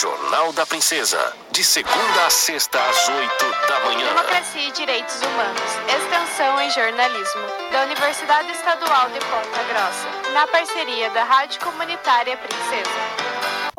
Jornal da Princesa. De segunda a sexta, às oito da manhã. Democracia e Direitos Humanos. Extensão em Jornalismo. Da Universidade Estadual de Ponta Grossa. Na parceria da Rádio Comunitária Princesa.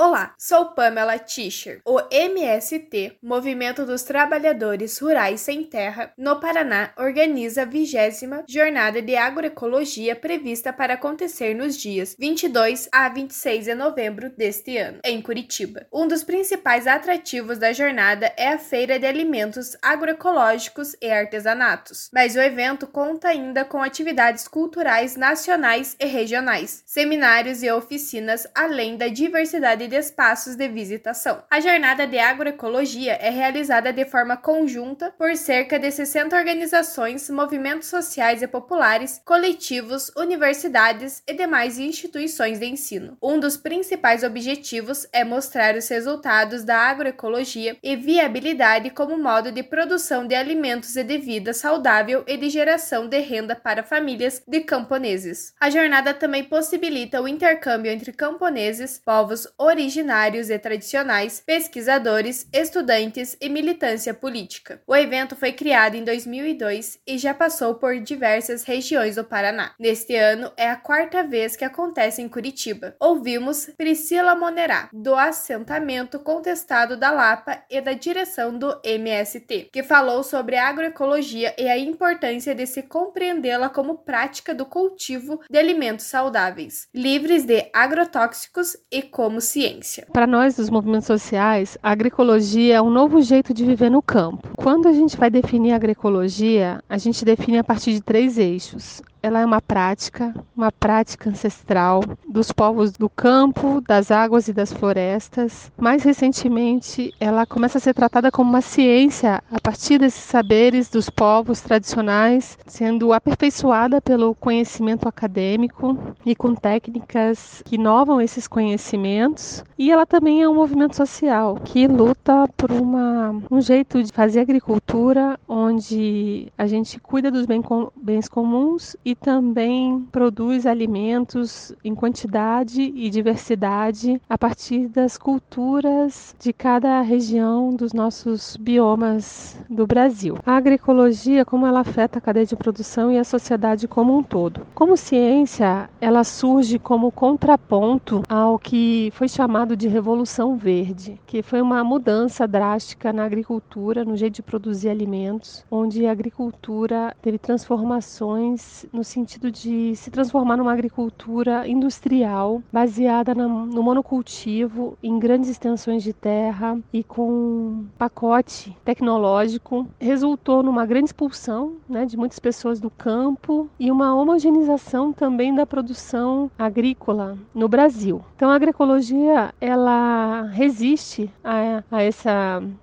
Olá, sou Pamela Tischer. O MST, Movimento dos Trabalhadores Rurais Sem Terra, no Paraná, organiza a vigésima Jornada de Agroecologia prevista para acontecer nos dias 22 a 26 de novembro deste ano, em Curitiba. Um dos principais atrativos da jornada é a Feira de Alimentos Agroecológicos e Artesanatos, mas o evento conta ainda com atividades culturais nacionais e regionais, seminários e oficinas, além da diversidade de espaços de visitação. A jornada de agroecologia é realizada de forma conjunta por cerca de 60 organizações, movimentos sociais e populares, coletivos, universidades e demais instituições de ensino. Um dos principais objetivos é mostrar os resultados da agroecologia e viabilidade como modo de produção de alimentos e de vida saudável e de geração de renda para famílias de camponeses. A jornada também possibilita o intercâmbio entre camponeses, povos originários e tradicionais, pesquisadores, estudantes e militância política. O evento foi criado em 2002 e já passou por diversas regiões do Paraná. Neste ano é a quarta vez que acontece em Curitiba. Ouvimos Priscila Monerá, do assentamento contestado da Lapa e da direção do MST, que falou sobre a agroecologia e a importância de se compreendê-la como prática do cultivo de alimentos saudáveis, livres de agrotóxicos e como ciência ciência. Para nós, dos movimentos sociais, a agroecologia é um novo jeito de viver no campo. Quando a gente vai definir a agroecologia, a gente define a partir de três eixos: ela é uma prática, uma prática ancestral dos povos do campo, das águas e das florestas. Mais recentemente, ela começa a ser tratada como uma ciência a partir desses saberes dos povos tradicionais, sendo aperfeiçoada pelo conhecimento acadêmico e com técnicas que inovam esses conhecimentos. E ela também é um movimento social que luta por uma, um jeito de fazer agricultura onde a gente cuida dos bens comuns e e também produz alimentos em quantidade e diversidade a partir das culturas de cada região dos nossos biomas do Brasil. A agroecologia, como ela afeta a cadeia de produção e a sociedade como um todo. Como ciência, ela surge como contraponto ao que foi chamado de Revolução Verde, que foi uma mudança drástica na agricultura, no jeito de produzir alimentos, onde a agricultura teve transformações no no sentido de se transformar numa agricultura industrial baseada no monocultivo em grandes extensões de terra e com pacote tecnológico resultou numa grande expulsão né, de muitas pessoas do campo e uma homogeneização também da produção agrícola no Brasil. Então a agroecologia ela resiste a, a esse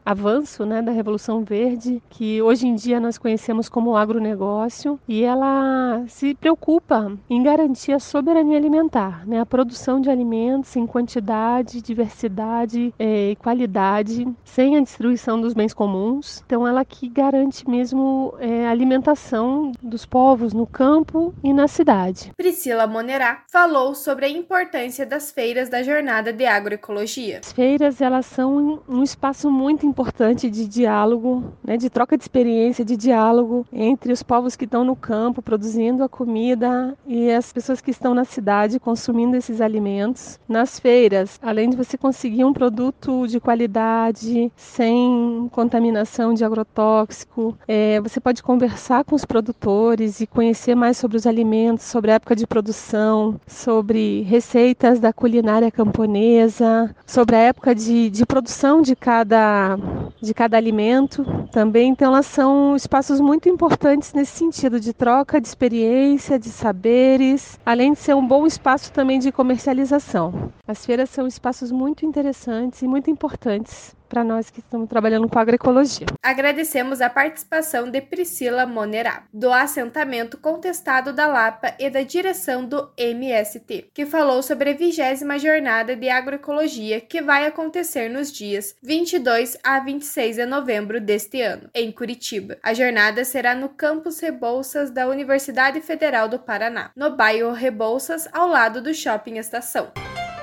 avanço né, da Revolução Verde que hoje em dia nós conhecemos como agronegócio e ela se preocupa em garantir a soberania alimentar, né? a produção de alimentos em quantidade, diversidade é, e qualidade, sem a destruição dos bens comuns. Então, ela que garante mesmo é, a alimentação dos povos no campo e na cidade. Priscila Monerá falou sobre a importância das feiras da jornada de agroecologia. As feiras elas são um espaço muito importante de diálogo, né, de troca de experiência, de diálogo entre os povos que estão no campo produzindo a comida e as pessoas que estão na cidade consumindo esses alimentos. Nas feiras, além de você conseguir um produto de qualidade, sem contaminação de agrotóxico, é, você pode conversar com os produtores e conhecer mais sobre os alimentos, sobre a época de produção, sobre receitas da culinária camponesa, sobre a época de, de produção de cada, de cada alimento também. Então, elas são espaços muito importantes nesse sentido de troca de experiência de saberes, além de ser um bom espaço também de comercialização. As feiras são espaços muito interessantes e muito importantes para nós que estamos trabalhando com agroecologia. Agradecemos a participação de Priscila Monerá, do assentamento contestado da Lapa e da direção do MST, que falou sobre a vigésima jornada de agroecologia que vai acontecer nos dias 22 a 26 de novembro deste ano, em Curitiba. A jornada será no campus Rebouças da Universidade Federal do Paraná, no bairro Rebouças, ao lado do Shopping Estação.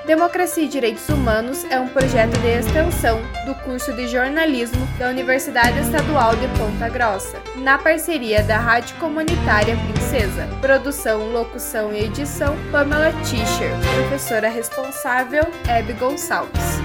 Democracia e Direitos Humanos é um projeto de extensão do curso de jornalismo da Universidade Estadual de Ponta Grossa, na parceria da Rádio Comunitária Princesa. Produção, locução e edição: Pamela Tischer. Professora responsável: Hebe Gonçalves.